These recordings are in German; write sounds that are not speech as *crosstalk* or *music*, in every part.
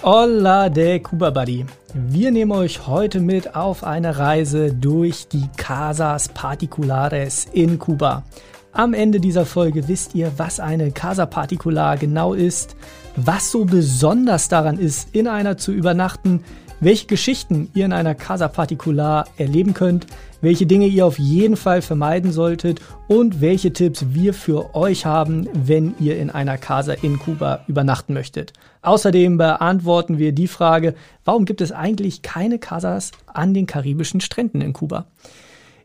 Hola de Cuba Buddy. Wir nehmen euch heute mit auf eine Reise durch die Casas Particulares in Kuba. Am Ende dieser Folge wisst ihr, was eine Casa Particular genau ist, was so besonders daran ist, in einer zu übernachten, welche Geschichten ihr in einer Casa Particular erleben könnt, welche Dinge ihr auf jeden Fall vermeiden solltet und welche Tipps wir für euch haben, wenn ihr in einer Casa in Kuba übernachten möchtet. Außerdem beantworten wir die Frage, warum gibt es eigentlich keine Casas an den karibischen Stränden in Kuba?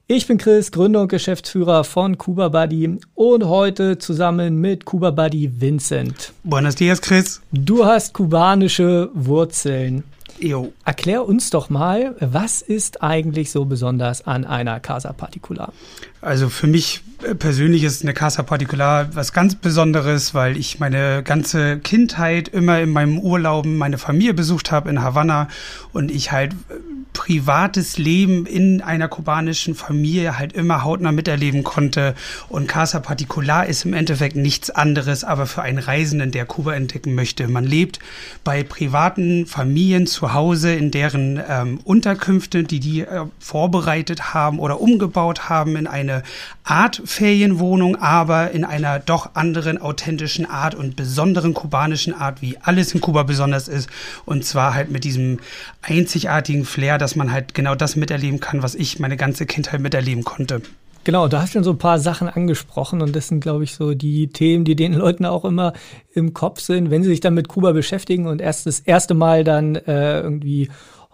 Ich bin Chris, Gründer und Geschäftsführer von Kuba Buddy und heute zusammen mit Kuba Buddy Vincent. Buenos dias, Chris. Du hast kubanische Wurzeln. Jo. Erklär uns doch mal, was ist eigentlich so besonders an einer Casa Particular? Also für mich äh, persönlich ist eine Casa Particular was ganz Besonderes, weil ich meine ganze Kindheit immer in meinem Urlauben meine Familie besucht habe in Havanna und ich halt äh, privates Leben in einer kubanischen Familie halt immer hautnah miterleben konnte. Und Casa Particular ist im Endeffekt nichts anderes, aber für einen Reisenden, der Kuba entdecken möchte. Man lebt bei privaten Familien zu Hause in deren ähm, Unterkünfte, die die äh, vorbereitet haben oder umgebaut haben in eine Art Ferienwohnung, aber in einer doch anderen authentischen Art und besonderen kubanischen Art, wie alles in Kuba besonders ist. Und zwar halt mit diesem einzigartigen Flair, dass man halt genau das miterleben kann, was ich meine ganze Kindheit miterleben konnte. Genau, du hast schon so ein paar Sachen angesprochen und das sind, glaube ich, so die Themen, die den Leuten auch immer im Kopf sind, wenn sie sich dann mit Kuba beschäftigen und erst das erste Mal dann äh, irgendwie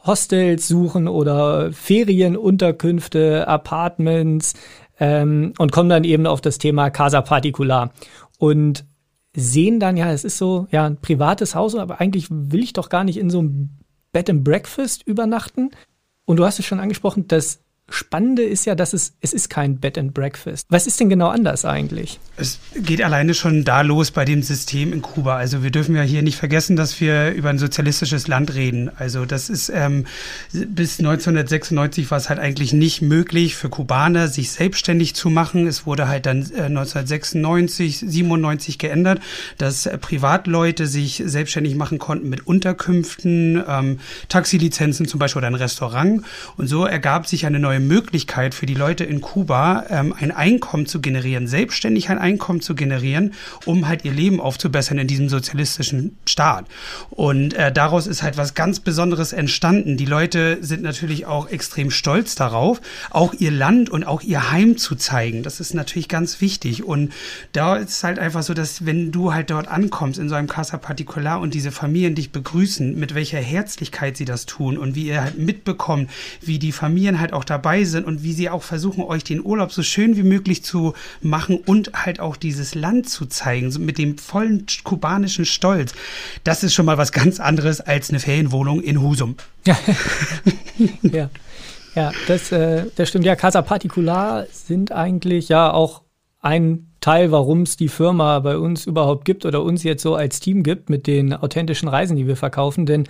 Hostels suchen oder Ferienunterkünfte, Apartments ähm, und kommen dann eben auf das Thema Casa Particular und sehen dann, ja, es ist so, ja, ein privates Haus, aber eigentlich will ich doch gar nicht in so einem Bed and Breakfast übernachten. Und du hast es schon angesprochen, dass Spannende ist ja, dass es, es ist kein Bed and Breakfast. Was ist denn genau anders eigentlich? Es geht alleine schon da los bei dem System in Kuba. Also wir dürfen ja hier nicht vergessen, dass wir über ein sozialistisches Land reden. Also das ist ähm, bis 1996 war es halt eigentlich nicht möglich für Kubaner, sich selbstständig zu machen. Es wurde halt dann äh, 1996, 97 geändert, dass äh, Privatleute sich selbstständig machen konnten mit Unterkünften, ähm, Taxilizenzen zum Beispiel oder ein Restaurant. Und so ergab sich eine neue Möglichkeit für die Leute in Kuba, ähm, ein Einkommen zu generieren, selbstständig ein Einkommen zu generieren, um halt ihr Leben aufzubessern in diesem sozialistischen Staat. Und äh, daraus ist halt was ganz Besonderes entstanden. Die Leute sind natürlich auch extrem stolz darauf, auch ihr Land und auch ihr Heim zu zeigen. Das ist natürlich ganz wichtig. Und da ist es halt einfach so, dass wenn du halt dort ankommst in so einem Casa Particular und diese Familien dich begrüßen, mit welcher Herzlichkeit sie das tun und wie ihr halt mitbekommt, wie die Familien halt auch dabei dabei sind und wie sie auch versuchen, euch den Urlaub so schön wie möglich zu machen und halt auch dieses Land zu zeigen, so mit dem vollen kubanischen Stolz. Das ist schon mal was ganz anderes als eine Ferienwohnung in Husum. ja. *laughs* Ja, das, äh, das stimmt. Ja, Casa Particular sind eigentlich ja auch ein Teil, warum es die Firma bei uns überhaupt gibt oder uns jetzt so als Team gibt mit den authentischen Reisen, die wir verkaufen. Denn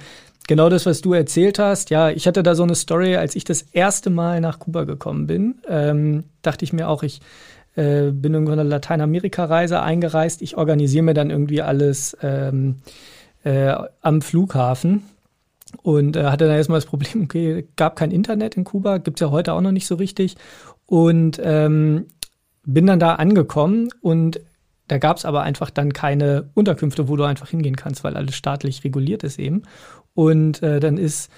genau das, was du erzählt hast, ja, ich hatte da so eine Story, als ich das erste Mal nach Kuba gekommen bin, ähm, dachte ich mir auch, ich äh, bin irgendwann eine Lateinamerika-Reise eingereist. Ich organisiere mir dann irgendwie alles ähm, äh, am Flughafen. Und äh, hatte dann erstmal das Problem, *laughs* okay, gab kein Internet in Kuba, gibt's ja heute auch noch nicht so richtig. Und ähm, bin dann da angekommen und da gab es aber einfach dann keine Unterkünfte, wo du einfach hingehen kannst, weil alles staatlich reguliert ist eben. Und äh, dann ist,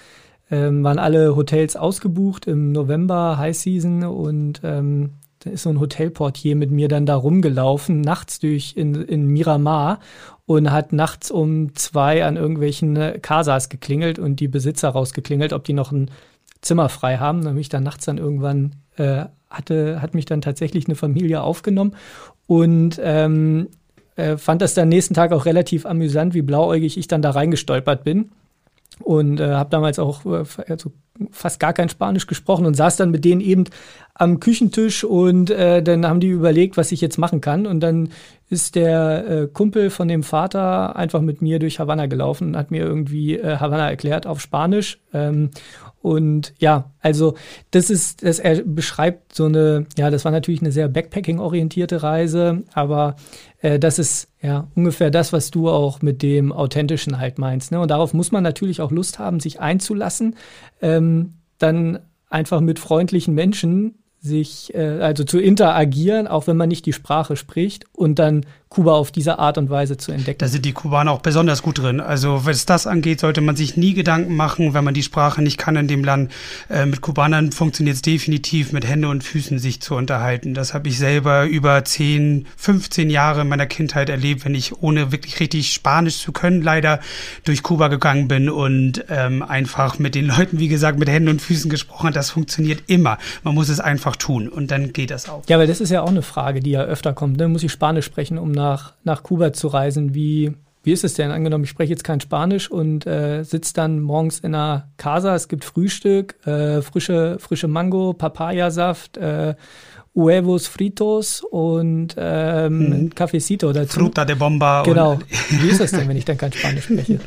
ähm, waren alle Hotels ausgebucht im November, High Season und ähm, da ist so ein Hotelportier mit mir dann da rumgelaufen, nachts durch in, in Miramar und hat nachts um zwei an irgendwelchen äh, Casas geklingelt und die Besitzer rausgeklingelt, ob die noch ein Zimmer frei haben. Dann bin ich dann nachts dann irgendwann äh, hatte, hat mich dann tatsächlich eine Familie aufgenommen und ähm, äh, fand das dann nächsten Tag auch relativ amüsant, wie blauäugig ich dann da reingestolpert bin. Und äh, habe damals auch äh, also fast gar kein Spanisch gesprochen und saß dann mit denen eben am Küchentisch und äh, dann haben die überlegt, was ich jetzt machen kann. Und dann ist der äh, Kumpel von dem Vater einfach mit mir durch Havanna gelaufen und hat mir irgendwie äh, Havanna erklärt auf Spanisch. Ähm, und ja, also das ist, das er beschreibt so eine, ja, das war natürlich eine sehr Backpacking-orientierte Reise, aber äh, das ist ja ungefähr das, was du auch mit dem Authentischen halt meinst. Ne? Und darauf muss man natürlich auch Lust haben, sich einzulassen. Ähm, dann einfach mit freundlichen Menschen sich, äh, also zu interagieren, auch wenn man nicht die Sprache spricht und dann Kuba auf diese Art und Weise zu entdecken. Da sind die Kubaner auch besonders gut drin. Also was das angeht, sollte man sich nie Gedanken machen, wenn man die Sprache nicht kann in dem Land. Äh, mit Kubanern funktioniert es definitiv, mit Hände und Füßen sich zu unterhalten. Das habe ich selber über 10, 15 Jahre meiner Kindheit erlebt, wenn ich ohne wirklich richtig Spanisch zu können leider durch Kuba gegangen bin und ähm, einfach mit den Leuten, wie gesagt, mit Händen und Füßen gesprochen hat. Das funktioniert immer. Man muss es einfach tun und dann geht das auch. Ja, weil das ist ja auch eine Frage, die ja öfter kommt. Ne? Muss ich Spanisch sprechen, um nach, nach Kuba zu reisen. Wie, wie ist es denn? Angenommen, ich spreche jetzt kein Spanisch und äh, sitze dann morgens in einer Casa, es gibt Frühstück, äh, frische, frische Mango, Papayasaft, äh, Huevos fritos und ähm, mhm. Cafecito dazu. Fruta de bomba. Genau. Wie ist das denn, *laughs* wenn ich dann kein Spanisch spreche?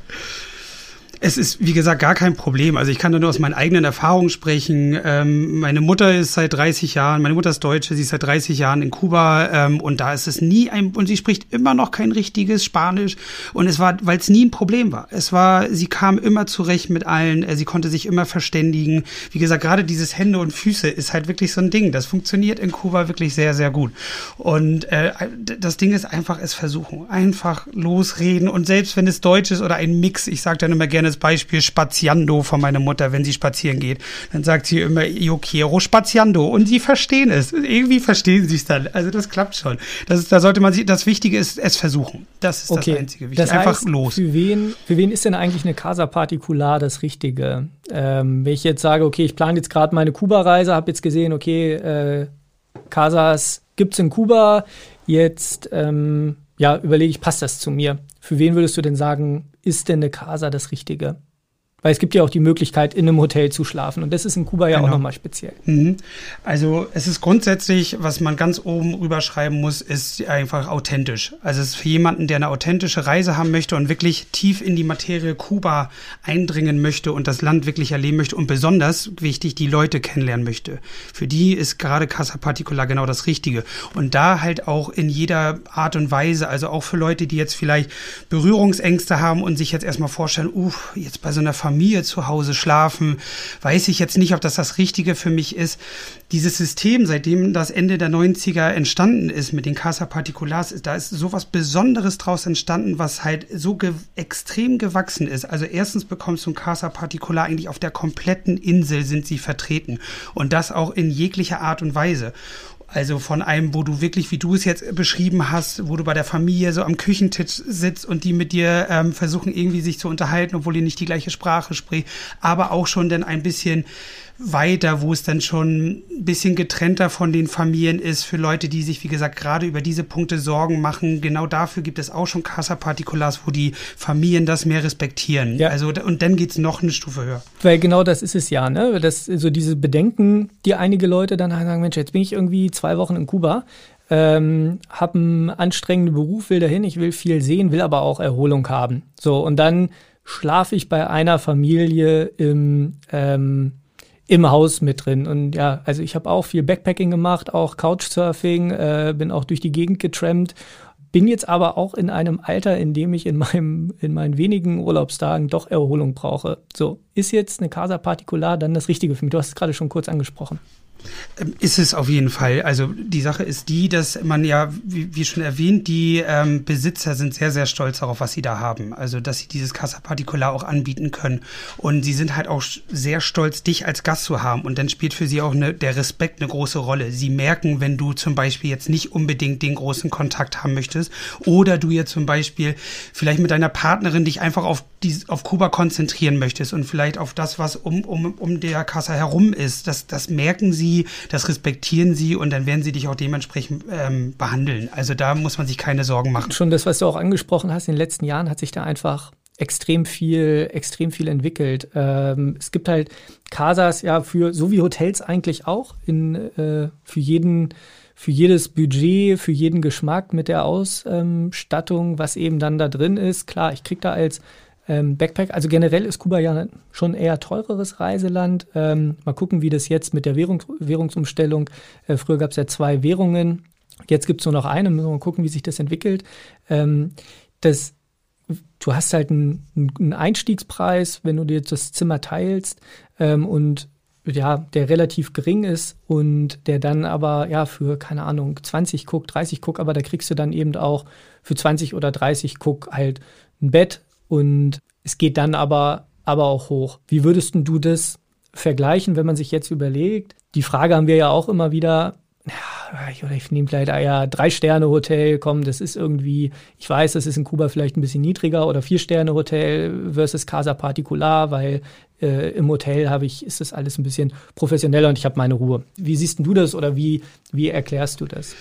Es ist, wie gesagt, gar kein Problem. Also ich kann nur aus meinen eigenen Erfahrungen sprechen. Ähm, meine Mutter ist seit 30 Jahren, meine Mutter ist Deutsche, sie ist seit 30 Jahren in Kuba ähm, und da ist es nie ein, und sie spricht immer noch kein richtiges Spanisch und es war, weil es nie ein Problem war. Es war, sie kam immer zurecht mit allen, äh, sie konnte sich immer verständigen. Wie gesagt, gerade dieses Hände und Füße ist halt wirklich so ein Ding. Das funktioniert in Kuba wirklich sehr, sehr gut. Und äh, das Ding ist einfach es versuchen. Einfach losreden und selbst wenn es Deutsch ist oder ein Mix, ich sage dann immer gerne, das Beispiel Spaziando von meiner Mutter, wenn sie spazieren geht. Dann sagt sie immer, Io quiero spaziando. Und sie verstehen es. Irgendwie verstehen sie es dann. Also das klappt schon. Das da sollte man sich, das Wichtige ist, es versuchen. Das ist okay. das Einzige. Wichtige. Das heißt, Einfach los. Für wen, für wen ist denn eigentlich eine Casa Particular das Richtige? Ähm, wenn ich jetzt sage, okay, ich plane jetzt gerade meine Kuba-Reise, habe jetzt gesehen, okay, äh, Casas gibt es in Kuba, jetzt ähm, ja, überlege ich, passt das zu mir? Für wen würdest du denn sagen, ist denn eine Casa das Richtige? Weil es gibt ja auch die Möglichkeit, in einem Hotel zu schlafen. Und das ist in Kuba ja genau. auch nochmal speziell. Mhm. Also es ist grundsätzlich, was man ganz oben rüberschreiben muss, ist einfach authentisch. Also es ist für jemanden, der eine authentische Reise haben möchte und wirklich tief in die Materie Kuba eindringen möchte und das Land wirklich erleben möchte und besonders wichtig, die Leute kennenlernen möchte. Für die ist gerade Casa Particular genau das Richtige. Und da halt auch in jeder Art und Weise, also auch für Leute, die jetzt vielleicht Berührungsängste haben und sich jetzt erstmal vorstellen, uh, jetzt bei so einer Familie Familie zu Hause schlafen, weiß ich jetzt nicht, ob das das Richtige für mich ist. Dieses System, seitdem das Ende der 90er entstanden ist mit den Casa Particulars, da ist sowas Besonderes draus entstanden, was halt so ge extrem gewachsen ist. Also erstens bekommst du ein Casa Particular eigentlich auf der kompletten Insel sind sie vertreten und das auch in jeglicher Art und Weise. Also von einem, wo du wirklich, wie du es jetzt beschrieben hast, wo du bei der Familie so am Küchentisch sitzt und die mit dir ähm, versuchen irgendwie sich zu unterhalten, obwohl ihr nicht die gleiche Sprache spricht, aber auch schon dann ein bisschen weiter, wo es dann schon ein bisschen getrennter von den Familien ist, für Leute, die sich, wie gesagt, gerade über diese Punkte Sorgen machen. Genau dafür gibt es auch schon Casa Particulars, wo die Familien das mehr respektieren. Ja. Also, und dann geht es noch eine Stufe höher. Weil genau das ist es ja, ne? Das, so diese Bedenken, die einige Leute dann sagen, Mensch, jetzt bin ich irgendwie zwei Wochen in Kuba, ähm, habe einen anstrengenden Beruf, will dahin, ich will viel sehen, will aber auch Erholung haben. So, und dann schlafe ich bei einer Familie im ähm, im Haus mit drin. Und ja, also ich habe auch viel Backpacking gemacht, auch Couchsurfing, äh, bin auch durch die Gegend getrampt, bin jetzt aber auch in einem Alter, in dem ich in meinem, in meinen wenigen Urlaubstagen doch Erholung brauche. So, ist jetzt eine Casa Particular dann das Richtige für mich? Du hast es gerade schon kurz angesprochen. Ähm, ist es auf jeden Fall. Also die Sache ist die, dass man ja, wie, wie schon erwähnt, die ähm, Besitzer sind sehr, sehr stolz darauf, was sie da haben. Also dass sie dieses Casa Particular auch anbieten können. Und sie sind halt auch sehr stolz, dich als Gast zu haben. Und dann spielt für sie auch eine, der Respekt eine große Rolle. Sie merken, wenn du zum Beispiel jetzt nicht unbedingt den großen Kontakt haben möchtest oder du jetzt zum Beispiel vielleicht mit deiner Partnerin dich einfach auf, die, auf Kuba konzentrieren möchtest und vielleicht auf das, was um, um, um der Casa herum ist. Das, das merken sie das respektieren sie und dann werden sie dich auch dementsprechend ähm, behandeln. Also da muss man sich keine Sorgen machen. Schon das, was du auch angesprochen hast, in den letzten Jahren hat sich da einfach extrem viel, extrem viel entwickelt. Ähm, es gibt halt Casas ja für, so wie Hotels eigentlich auch, in, äh, für jeden für jedes Budget, für jeden Geschmack mit der Ausstattung, was eben dann da drin ist. Klar, ich krieg da als ähm, Backpack, also generell ist Kuba ja schon eher teureres Reiseland. Ähm, mal gucken, wie das jetzt mit der Währung, Währungsumstellung, äh, früher gab es ja zwei Währungen, jetzt gibt es nur noch eine, müssen wir mal gucken, wie sich das entwickelt. Ähm, das du hast halt einen, einen, Einstiegspreis, wenn du dir das Zimmer teilst ähm, und ja, der relativ gering ist und der dann aber ja für, keine Ahnung, 20 Cook, 30 Cook, aber da kriegst du dann eben auch für 20 oder 30 Cook halt ein Bett und es geht dann aber, aber auch hoch. Wie würdest du das vergleichen, wenn man sich jetzt überlegt? Die Frage haben wir ja auch immer wieder, ja, ich nehme vielleicht ja Drei-Sterne-Hotel, komm, das ist irgendwie, ich weiß, das ist in Kuba vielleicht ein bisschen niedriger oder Vier-Sterne-Hotel versus Casa Particular, weil äh, im Hotel habe ich, ist das alles ein bisschen professioneller und ich habe meine Ruhe. Wie siehst du das oder wie, wie erklärst du das?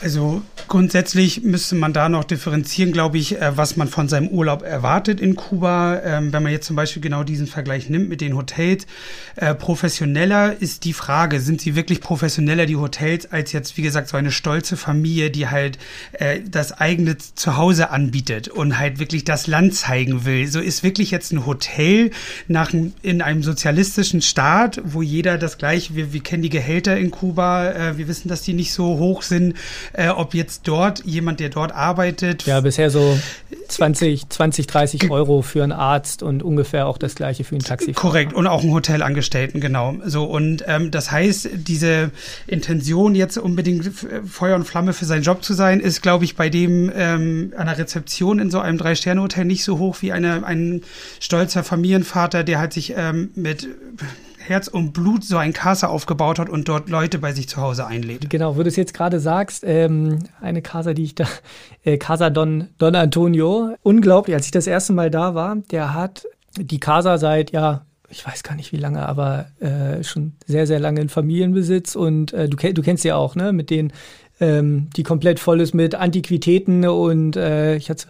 Also grundsätzlich müsste man da noch differenzieren, glaube ich, äh, was man von seinem Urlaub erwartet in Kuba. Ähm, wenn man jetzt zum Beispiel genau diesen Vergleich nimmt mit den Hotels, äh, professioneller ist die Frage, sind sie wirklich professioneller, die Hotels, als jetzt, wie gesagt, so eine stolze Familie, die halt äh, das eigene Zuhause anbietet und halt wirklich das Land zeigen will. So ist wirklich jetzt ein Hotel nach, in einem sozialistischen Staat, wo jeder das gleiche, wir, wir kennen die Gehälter in Kuba, wir wissen, dass die nicht so hoch sind äh, ob jetzt dort jemand, der dort arbeitet. Ja, bisher so 20, 20, 30 Euro für einen Arzt und ungefähr auch das gleiche für einen Taxi. Korrekt, und auch einen Hotelangestellten, genau. So, und ähm, das heißt, diese Intention, jetzt unbedingt Feuer und Flamme für seinen Job zu sein, ist, glaube ich, bei dem ähm, an der Rezeption in so einem Drei-Sterne-Hotel nicht so hoch wie eine, ein stolzer Familienvater, der halt sich ähm, mit Herz und Blut so ein Casa aufgebaut hat und dort Leute bei sich zu Hause einlädt. Genau, wo du es jetzt gerade sagst, ähm, eine Casa, die ich da, *laughs* äh, Casa Don, Don Antonio, unglaublich, als ich das erste Mal da war, der hat die Casa seit, ja, ich weiß gar nicht wie lange, aber äh, schon sehr, sehr lange in Familienbesitz und äh, du, du kennst sie auch, ne, mit denen, ähm, die komplett voll ist mit Antiquitäten und äh, ich hatte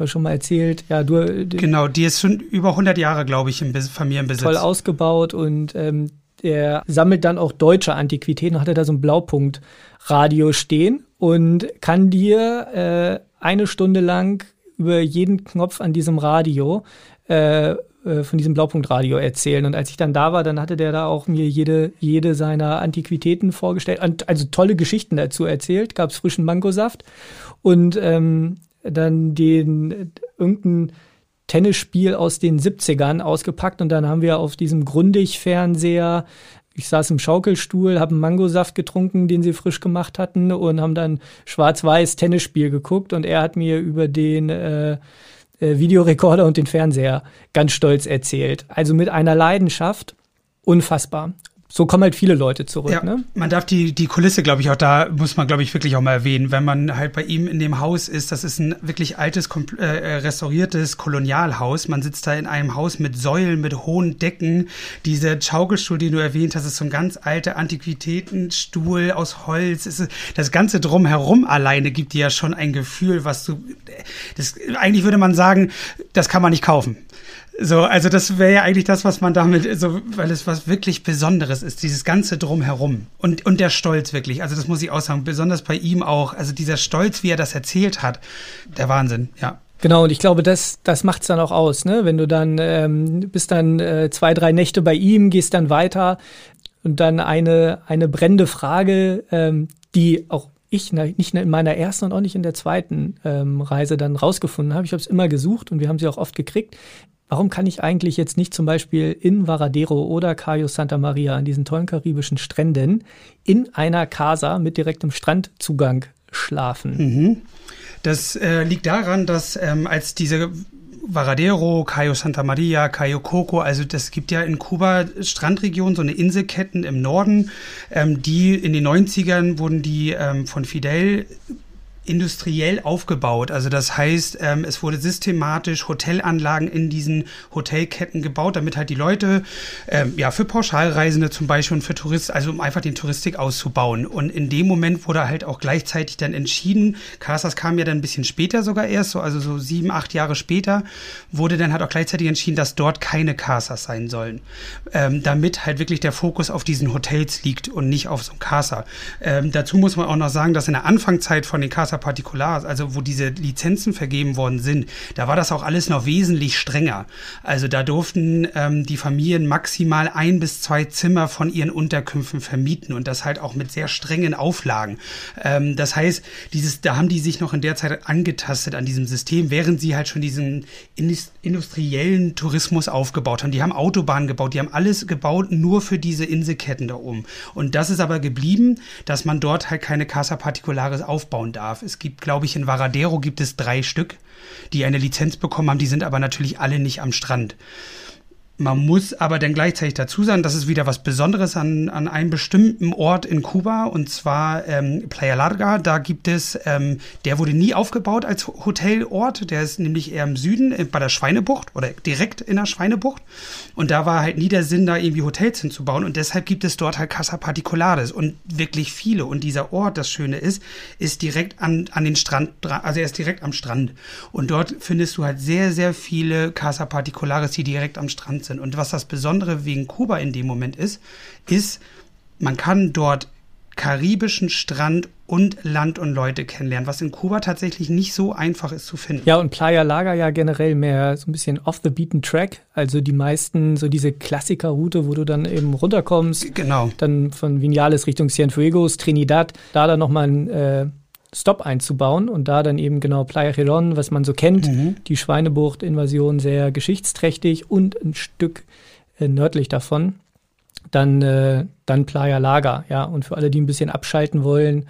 habe schon mal erzählt. Ja, du. Genau, die ist schon über 100 Jahre, glaube ich, im Familienbesitz. Toll ausgebaut und ähm, der sammelt dann auch deutsche Antiquitäten, hat er da so ein Blaupunkt-Radio stehen und kann dir äh, eine Stunde lang über jeden Knopf an diesem Radio äh, äh, von diesem Blaupunktradio erzählen. Und als ich dann da war, dann hatte der da auch mir jede, jede seiner Antiquitäten vorgestellt, also tolle Geschichten dazu erzählt, gab es frischen Mangosaft und ähm, dann den irgendein Tennisspiel aus den 70ern ausgepackt und dann haben wir auf diesem Grundig-Fernseher ich saß im Schaukelstuhl, habe einen Mangosaft getrunken, den sie frisch gemacht hatten und haben dann schwarz-weiß Tennisspiel geguckt und er hat mir über den äh, äh, Videorekorder und den Fernseher ganz stolz erzählt. Also mit einer Leidenschaft. Unfassbar so kommen halt viele Leute zurück. Ja, ne? Man darf die, die Kulisse, glaube ich, auch da muss man, glaube ich, wirklich auch mal erwähnen. Wenn man halt bei ihm in dem Haus ist, das ist ein wirklich altes, äh, restauriertes Kolonialhaus. Man sitzt da in einem Haus mit Säulen, mit hohen Decken. Dieser Schaukelstuhl, den du erwähnt hast, ist so ein ganz alter Antiquitätenstuhl aus Holz. Ist, das Ganze drumherum alleine gibt dir ja schon ein Gefühl, was du, das, eigentlich würde man sagen, das kann man nicht kaufen. So, also das wäre ja eigentlich das, was man damit, so, weil es was wirklich Besonderes ist, dieses ganze Drumherum. Und, und der Stolz wirklich, also das muss ich auch sagen, besonders bei ihm auch, also dieser Stolz, wie er das erzählt hat, der Wahnsinn, ja. Genau, und ich glaube, das, das macht's dann auch aus, ne? Wenn du dann ähm, bist dann äh, zwei, drei Nächte bei ihm, gehst dann weiter und dann eine, eine brennende Frage, ähm, die auch ich nicht in meiner ersten und auch nicht in der zweiten ähm, Reise dann rausgefunden habe. Ich habe es immer gesucht und wir haben sie auch oft gekriegt. Warum kann ich eigentlich jetzt nicht zum Beispiel in Varadero oder Cayo Santa Maria an diesen tollen karibischen Stränden in einer Casa mit direktem Strandzugang schlafen? Mhm. Das äh, liegt daran, dass ähm, als diese Varadero, Cayo Santa Maria, Cayo Coco, also das gibt ja in Kuba Strandregionen, so eine Inselketten im Norden, ähm, die in den 90ern wurden die ähm, von Fidel industriell aufgebaut. Also das heißt, ähm, es wurde systematisch Hotelanlagen in diesen Hotelketten gebaut, damit halt die Leute, ähm, ja, für Pauschalreisende zum Beispiel und für Touristen, also um einfach den Touristik auszubauen. Und in dem Moment wurde halt auch gleichzeitig dann entschieden, Casas kam ja dann ein bisschen später sogar erst, so, also so sieben, acht Jahre später, wurde dann halt auch gleichzeitig entschieden, dass dort keine Casas sein sollen. Ähm, damit halt wirklich der Fokus auf diesen Hotels liegt und nicht auf so einem Casa. Ähm, dazu muss man auch noch sagen, dass in der Anfangszeit von den Casa Particulars, also wo diese Lizenzen vergeben worden sind, da war das auch alles noch wesentlich strenger. Also da durften ähm, die Familien maximal ein bis zwei Zimmer von ihren Unterkünften vermieten und das halt auch mit sehr strengen Auflagen. Ähm, das heißt, dieses, da haben die sich noch in der Zeit angetastet an diesem System, während sie halt schon diesen industriellen Tourismus aufgebaut haben. Die haben Autobahnen gebaut, die haben alles gebaut nur für diese Inselketten da oben. Und das ist aber geblieben, dass man dort halt keine Casa Particulares aufbauen darf. Es gibt, glaube ich, in Varadero gibt es drei Stück, die eine Lizenz bekommen haben, die sind aber natürlich alle nicht am Strand. Man muss aber dann gleichzeitig dazu sagen, das ist wieder was Besonderes an, an einem bestimmten Ort in Kuba und zwar ähm, Playa Larga. Da gibt es, ähm, der wurde nie aufgebaut als Hotelort, der ist nämlich eher im Süden äh, bei der Schweinebucht oder direkt in der Schweinebucht. Und da war halt nie der Sinn, da irgendwie Hotels hinzubauen und deshalb gibt es dort halt Casa Particulares und wirklich viele. Und dieser Ort, das Schöne ist, ist direkt an, an den Strand, also er ist direkt am Strand. Und dort findest du halt sehr, sehr viele Casa Particulares, die direkt am Strand sind sind. Und was das Besondere wegen Kuba in dem Moment ist, ist, man kann dort karibischen Strand und Land und Leute kennenlernen, was in Kuba tatsächlich nicht so einfach ist zu finden. Ja, und Playa Lager ja generell mehr so ein bisschen off the beaten track. Also die meisten, so diese Klassikerroute, wo du dann eben runterkommst. Genau. Dann von Vinales Richtung Cienfuegos, Trinidad, da dann nochmal ein äh, Stop einzubauen und da dann eben genau Playa Girón, was man so kennt, mhm. die Schweinebucht-Invasion sehr geschichtsträchtig und ein Stück äh, nördlich davon. Dann, äh, dann Playa Laga, ja. Und für alle, die ein bisschen abschalten wollen,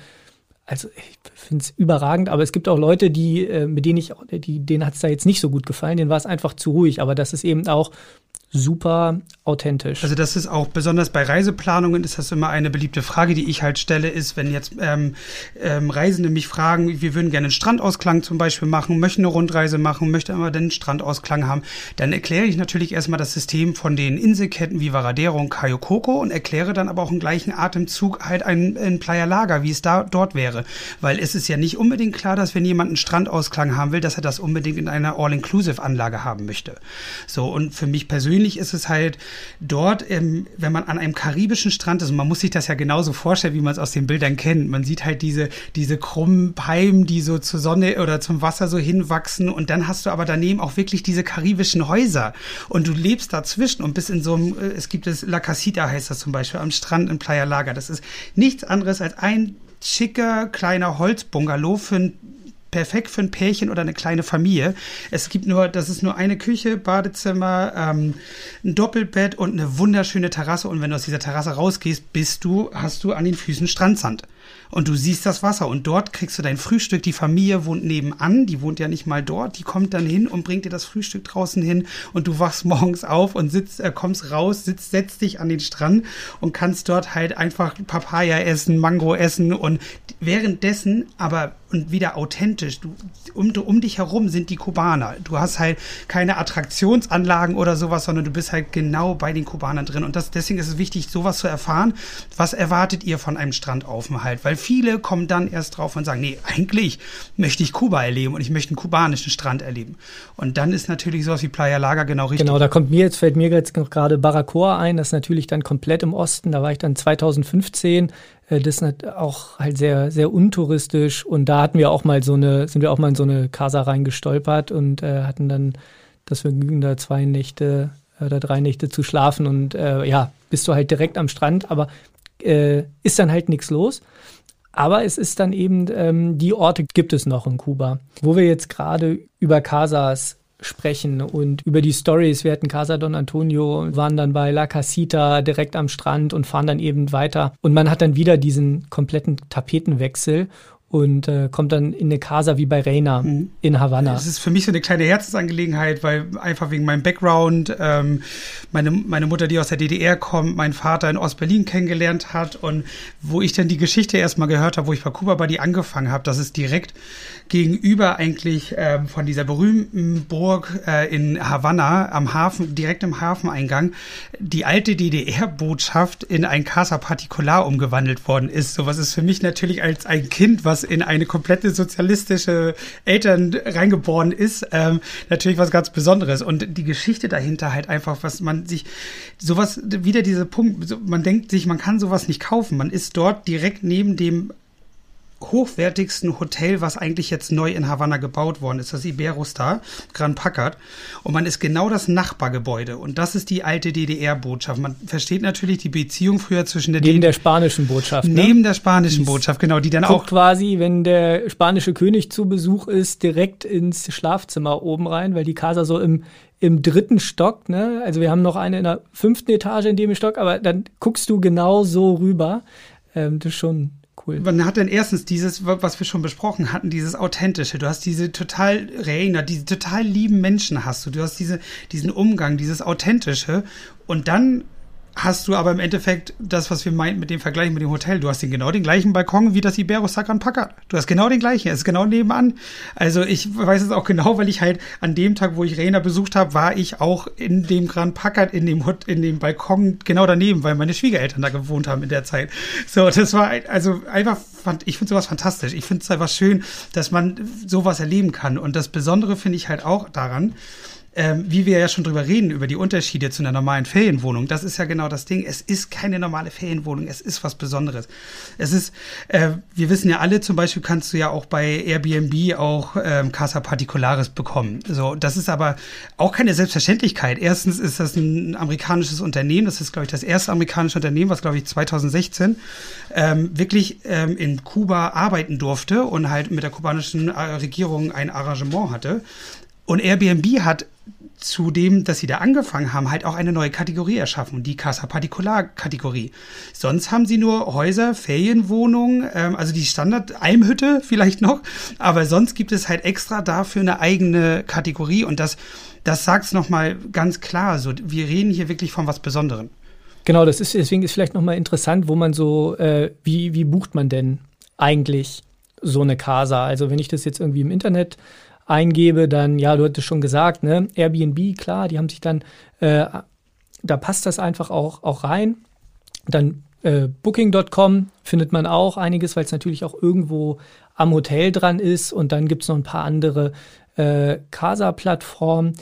also ich finde es überragend, aber es gibt auch Leute, die, äh, mit denen ich, die, denen hat es da jetzt nicht so gut gefallen, denen war es einfach zu ruhig. Aber das ist eben auch super authentisch. Also das ist auch besonders bei Reiseplanungen ist das immer eine beliebte Frage, die ich halt stelle, ist, wenn jetzt ähm, ähm, Reisende mich fragen, wir würden gerne einen Strandausklang zum Beispiel machen, möchten eine Rundreise machen, möchten aber den Strandausklang haben, dann erkläre ich natürlich erstmal das System von den Inselketten wie Varadero und Cayo Coco und erkläre dann aber auch im gleichen Atemzug halt ein, ein Playa Lager, wie es da dort wäre, weil es ist ja nicht unbedingt klar, dass wenn jemand einen Strandausklang haben will, dass er das unbedingt in einer All-Inclusive-Anlage haben möchte. So und für mich persönlich persönlich ist es halt dort, ähm, wenn man an einem karibischen Strand ist, und man muss sich das ja genauso vorstellen, wie man es aus den Bildern kennt. Man sieht halt diese, diese krummen Palmen, die so zur Sonne oder zum Wasser so hinwachsen. Und dann hast du aber daneben auch wirklich diese karibischen Häuser. Und du lebst dazwischen und bist in so einem, äh, es gibt es La Casita heißt das zum Beispiel, am Strand in Playa Laga. Das ist nichts anderes als ein schicker kleiner Holzbungalow für ein perfekt für ein Pärchen oder eine kleine Familie. Es gibt nur, das ist nur eine Küche, Badezimmer, ähm, ein Doppelbett und eine wunderschöne Terrasse. Und wenn du aus dieser Terrasse rausgehst, bist du, hast du an den Füßen Strandsand und du siehst das Wasser und dort kriegst du dein Frühstück. Die Familie wohnt nebenan, die wohnt ja nicht mal dort, die kommt dann hin und bringt dir das Frühstück draußen hin und du wachst *laughs* morgens auf und sitzt, äh, kommst raus, sitzt, setzt dich an den Strand und kannst dort halt einfach Papaya essen, Mango essen und währenddessen aber und wieder authentisch. Du, um, um dich herum sind die Kubaner. Du hast halt keine Attraktionsanlagen oder sowas, sondern du bist halt genau bei den Kubanern drin. Und das, deswegen ist es wichtig, sowas zu erfahren. Was erwartet ihr von einem Strandaufenthalt? Weil viele kommen dann erst drauf und sagen, nee, eigentlich möchte ich Kuba erleben und ich möchte einen kubanischen Strand erleben. Und dann ist natürlich sowas wie Playa Laga genau richtig. Genau, da kommt mir jetzt, fällt mir jetzt gerade Baracoa ein, das ist natürlich dann komplett im Osten. Da war ich dann 2015 äh, das ist auch halt sehr, sehr untouristisch. Und da hatten wir auch mal so eine, sind wir auch mal in so eine Casa reingestolpert und äh, hatten dann das Vergnügen, da zwei Nächte äh, oder drei Nächte zu schlafen. Und äh, ja, bist du halt direkt am Strand, aber äh, ist dann halt nichts los. Aber es ist dann eben, ähm, die Orte gibt es noch in Kuba. Wo wir jetzt gerade über Casas sprechen und über die Stories. Wir hatten Casa Don Antonio, waren dann bei La Casita direkt am Strand und fahren dann eben weiter. Und man hat dann wieder diesen kompletten Tapetenwechsel und äh, kommt dann in eine Casa wie bei Reina mhm. in Havanna. Das ist für mich so eine kleine Herzensangelegenheit, weil einfach wegen meinem Background, ähm, meine, meine Mutter, die aus der DDR kommt, mein Vater in Ostberlin kennengelernt hat und wo ich dann die Geschichte erstmal gehört habe, wo ich bei Kuba Buddy angefangen habe, dass es direkt gegenüber eigentlich ähm, von dieser berühmten Burg äh, in Havanna am Hafen, direkt im Hafeneingang, die alte DDR-Botschaft in ein Casa Particular umgewandelt worden ist. Sowas ist für mich natürlich als ein Kind, was in eine komplette sozialistische Eltern reingeboren ist, ähm, natürlich was ganz Besonderes. Und die Geschichte dahinter halt einfach, was man sich, sowas, wieder dieser Punkt, man denkt sich, man kann sowas nicht kaufen. Man ist dort direkt neben dem hochwertigsten Hotel, was eigentlich jetzt neu in Havanna gebaut worden ist, das Iberostar, Grand Packard. Und man ist genau das Nachbargebäude. Und das ist die alte DDR-Botschaft. Man versteht natürlich die Beziehung früher zwischen der Neben der spanischen Botschaft. Ne? Neben der spanischen Botschaft, genau, die dann auch. quasi, wenn der spanische König zu Besuch ist, direkt ins Schlafzimmer oben rein, weil die Casa so im, im dritten Stock, ne? Also wir haben noch eine in der fünften Etage in dem Stock, aber dann guckst du genau so rüber. Ähm, das ist schon cool. Man hat dann erstens dieses, was wir schon besprochen hatten, dieses Authentische. Du hast diese total Reiner, diese total lieben Menschen hast du. Du hast diese, diesen Umgang, dieses Authentische. Und dann hast du aber im Endeffekt das, was wir meinten mit dem Vergleich mit dem Hotel. Du hast den genau den gleichen Balkon wie das Ibero Sacran Packard. Du hast genau den gleichen. Es ist genau nebenan. Also ich weiß es auch genau, weil ich halt an dem Tag, wo ich Reina besucht habe, war ich auch in dem Grand Packard, in dem Hut, in dem Balkon genau daneben, weil meine Schwiegereltern da gewohnt haben in der Zeit. So, das war also einfach, fand, ich finde sowas fantastisch. Ich finde es einfach schön, dass man sowas erleben kann. Und das Besondere finde ich halt auch daran, ähm, wie wir ja schon drüber reden, über die Unterschiede zu einer normalen Ferienwohnung, das ist ja genau das Ding. Es ist keine normale Ferienwohnung, es ist was Besonderes. Es ist, äh, wir wissen ja alle, zum Beispiel kannst du ja auch bei Airbnb auch ähm, Casa Particulares bekommen. So, das ist aber auch keine Selbstverständlichkeit. Erstens ist das ein amerikanisches Unternehmen, das ist, glaube ich, das erste amerikanische Unternehmen, was, glaube ich, 2016 ähm, wirklich ähm, in Kuba arbeiten durfte und halt mit der kubanischen äh, Regierung ein Arrangement hatte. Und Airbnb hat zu dem, dass sie da angefangen haben, halt auch eine neue Kategorie erschaffen, die Casa Particular Kategorie. Sonst haben sie nur Häuser, Ferienwohnungen, ähm, also die Standard Almhütte *laughs* vielleicht noch, aber sonst gibt es halt extra dafür eine eigene Kategorie und das, das sagt es nochmal ganz klar. So, wir reden hier wirklich von was Besonderem. Genau, das ist deswegen ist vielleicht nochmal interessant, wo man so, äh, wie, wie bucht man denn eigentlich so eine Casa? Also wenn ich das jetzt irgendwie im Internet eingebe, dann, ja, du hattest schon gesagt, ne, Airbnb, klar, die haben sich dann, äh, da passt das einfach auch, auch rein. Dann äh, Booking.com findet man auch einiges, weil es natürlich auch irgendwo am Hotel dran ist. Und dann gibt es noch ein paar andere äh, Casa-Plattformen.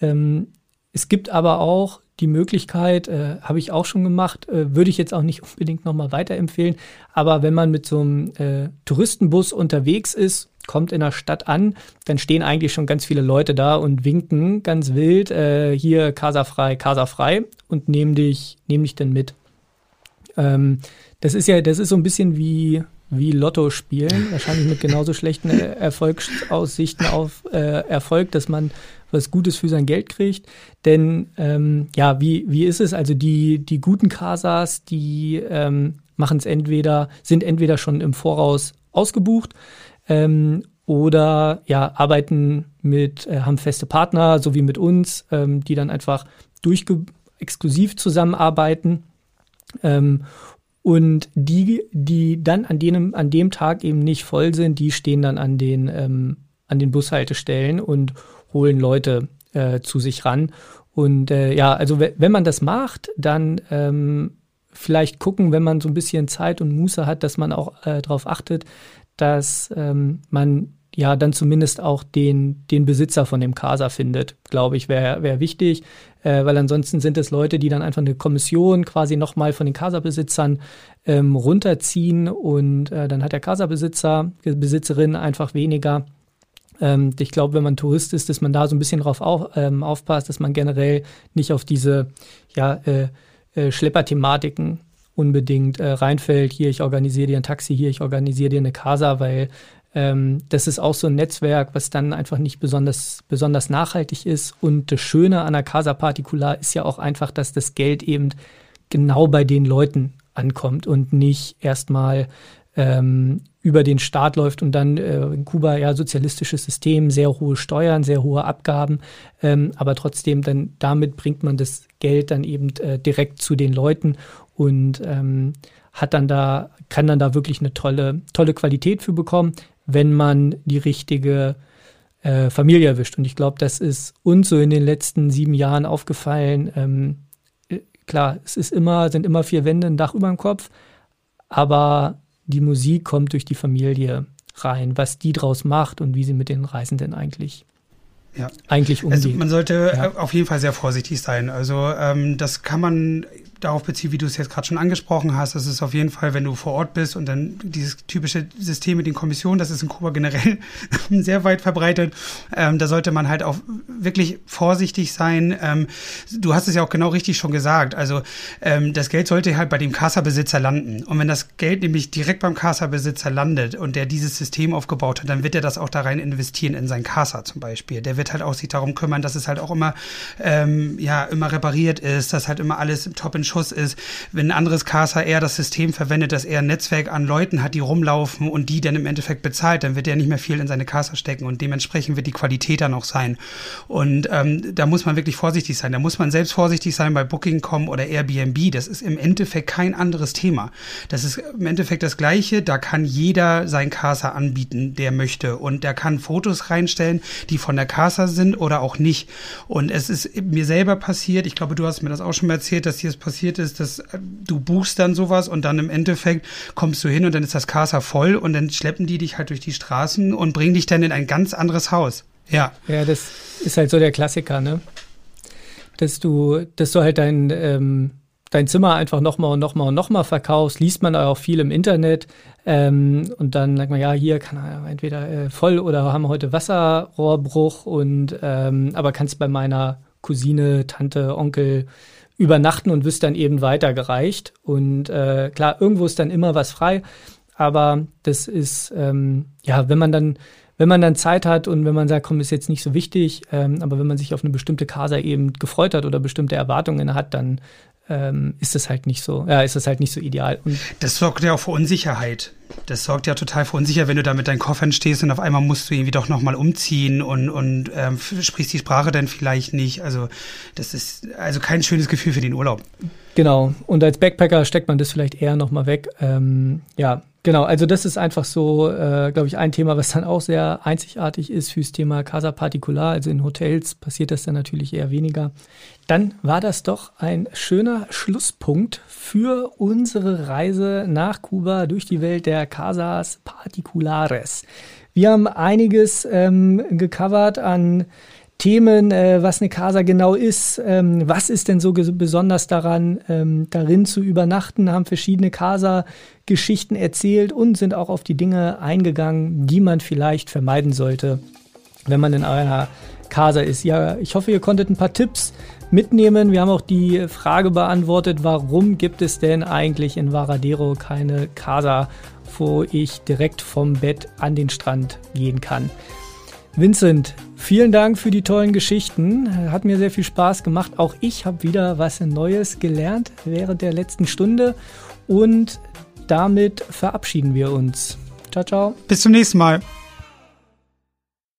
Ähm, es gibt aber auch die Möglichkeit, äh, habe ich auch schon gemacht, äh, würde ich jetzt auch nicht *laughs* unbedingt nochmal weiterempfehlen. Aber wenn man mit so einem äh, Touristenbus unterwegs ist, kommt in der Stadt an, dann stehen eigentlich schon ganz viele Leute da und winken ganz wild, äh, hier Casa frei, Casa frei und nehmen dich, nehmen dich dann mit. Ähm, das ist ja, das ist so ein bisschen wie, wie Lotto spielen, wahrscheinlich mit genauso schlechten Erfolgsaussichten auf äh, Erfolg, dass man was Gutes für sein Geld kriegt. Denn ähm, ja, wie, wie ist es? Also die, die guten Casas, die ähm, machen es entweder, sind entweder schon im Voraus ausgebucht ähm, oder ja, arbeiten mit, äh, haben feste Partner, so wie mit uns, ähm, die dann einfach durchge exklusiv zusammenarbeiten. Ähm, und die, die dann an dem, an dem Tag eben nicht voll sind, die stehen dann an den, ähm, an den Bushaltestellen und holen Leute äh, zu sich ran. Und äh, ja, also wenn man das macht, dann ähm, vielleicht gucken, wenn man so ein bisschen Zeit und Muße hat, dass man auch äh, darauf achtet, dass ähm, man ja dann zumindest auch den, den Besitzer von dem Casa findet, glaube ich, wäre wär wichtig, äh, weil ansonsten sind es Leute, die dann einfach eine Kommission quasi nochmal von den Casa-Besitzern ähm, runterziehen und äh, dann hat der Casa-Besitzer, Besitzerin einfach weniger. Ähm, ich glaube, wenn man Tourist ist, dass man da so ein bisschen drauf auf, ähm, aufpasst, dass man generell nicht auf diese ja, äh, äh, Schlepperthematiken unbedingt äh, reinfällt, hier, ich organisiere dir ein Taxi, hier, ich organisiere dir eine Casa, weil ähm, das ist auch so ein Netzwerk, was dann einfach nicht besonders, besonders nachhaltig ist. Und das Schöne an der Casa Particular ist ja auch einfach, dass das Geld eben genau bei den Leuten ankommt und nicht erstmal ähm, über den Staat läuft und dann äh, in Kuba ja sozialistisches System, sehr hohe Steuern, sehr hohe Abgaben, ähm, aber trotzdem dann damit bringt man das Geld dann eben äh, direkt zu den Leuten und ähm, hat dann da, kann dann da wirklich eine tolle, tolle Qualität für bekommen, wenn man die richtige äh, Familie erwischt. Und ich glaube, das ist uns so in den letzten sieben Jahren aufgefallen. Ähm, äh, klar, es ist immer, sind immer vier Wände, ein Dach über dem Kopf, aber die Musik kommt durch die Familie rein, was die draus macht und wie sie mit den Reisenden eigentlich ja. eigentlich umgeht. Also man sollte ja. auf jeden Fall sehr vorsichtig sein. Also ähm, das kann man darauf beziehe, wie du es jetzt gerade schon angesprochen hast, das ist auf jeden Fall, wenn du vor Ort bist und dann dieses typische System mit den Kommissionen, das ist in Kuba generell *laughs* sehr weit verbreitet. Ähm, da sollte man halt auch wirklich vorsichtig sein. Ähm, du hast es ja auch genau richtig schon gesagt. Also ähm, das Geld sollte halt bei dem Kassabesitzer landen. Und wenn das Geld nämlich direkt beim Kassabesitzer landet und der dieses System aufgebaut hat, dann wird er das auch da rein investieren in sein Kassa zum Beispiel. Der wird halt auch sich darum kümmern, dass es halt auch immer ähm, ja immer repariert ist, dass halt immer alles top in Schuss ist, wenn ein anderes Casa eher das System verwendet, dass er ein Netzwerk an Leuten hat, die rumlaufen und die dann im Endeffekt bezahlt, dann wird er nicht mehr viel in seine Casa stecken und dementsprechend wird die Qualität dann auch sein. Und ähm, da muss man wirklich vorsichtig sein. Da muss man selbst vorsichtig sein bei Booking.com oder Airbnb. Das ist im Endeffekt kein anderes Thema. Das ist im Endeffekt das Gleiche. Da kann jeder sein Casa anbieten, der möchte. Und der kann Fotos reinstellen, die von der Casa sind oder auch nicht. Und es ist mir selber passiert, ich glaube, du hast mir das auch schon mal erzählt, dass dir das passiert passiert ist, dass äh, du buchst dann sowas und dann im Endeffekt kommst du hin und dann ist das Casa voll und dann schleppen die dich halt durch die Straßen und bringen dich dann in ein ganz anderes Haus. Ja. Ja, das ist halt so der Klassiker, ne? Dass du, dass du halt dein, ähm, dein Zimmer einfach nochmal und nochmal und nochmal verkaufst, liest man auch viel im Internet. Ähm, und dann sagt man, ja, hier kann er entweder äh, voll oder haben heute Wasserrohrbruch und ähm, aber kannst bei meiner Cousine, Tante, Onkel übernachten und wirst dann eben weitergereicht. Und äh, klar, irgendwo ist dann immer was frei, aber das ist, ähm, ja, wenn man dann, wenn man dann Zeit hat und wenn man sagt, komm, ist jetzt nicht so wichtig, ähm, aber wenn man sich auf eine bestimmte Casa eben gefreut hat oder bestimmte Erwartungen hat, dann ähm, ist es halt nicht so, ja, ist es halt nicht so ideal. Und das sorgt ja auch für Unsicherheit. Das sorgt ja total für Unsicherheit, wenn du da mit deinen Koffern stehst und auf einmal musst du irgendwie doch nochmal umziehen und, und ähm, sprichst die Sprache dann vielleicht nicht. Also das ist also kein schönes Gefühl für den Urlaub. Genau. Und als Backpacker steckt man das vielleicht eher nochmal weg. Ähm, ja, Genau, also das ist einfach so, äh, glaube ich, ein Thema, was dann auch sehr einzigartig ist fürs Thema Casa Particular. Also in Hotels passiert das dann natürlich eher weniger. Dann war das doch ein schöner Schlusspunkt für unsere Reise nach Kuba durch die Welt der Casas Particulares. Wir haben einiges ähm, gecovert an Themen, äh, was eine Casa genau ist, ähm, was ist denn so besonders daran, ähm, darin zu übernachten, haben verschiedene Casa-Geschichten erzählt und sind auch auf die Dinge eingegangen, die man vielleicht vermeiden sollte, wenn man in einer Casa ist. Ja, ich hoffe, ihr konntet ein paar Tipps mitnehmen. Wir haben auch die Frage beantwortet, warum gibt es denn eigentlich in Varadero keine Casa, wo ich direkt vom Bett an den Strand gehen kann. Vincent, vielen Dank für die tollen Geschichten. Hat mir sehr viel Spaß gemacht. Auch ich habe wieder was Neues gelernt während der letzten Stunde. Und damit verabschieden wir uns. Ciao, ciao. Bis zum nächsten Mal.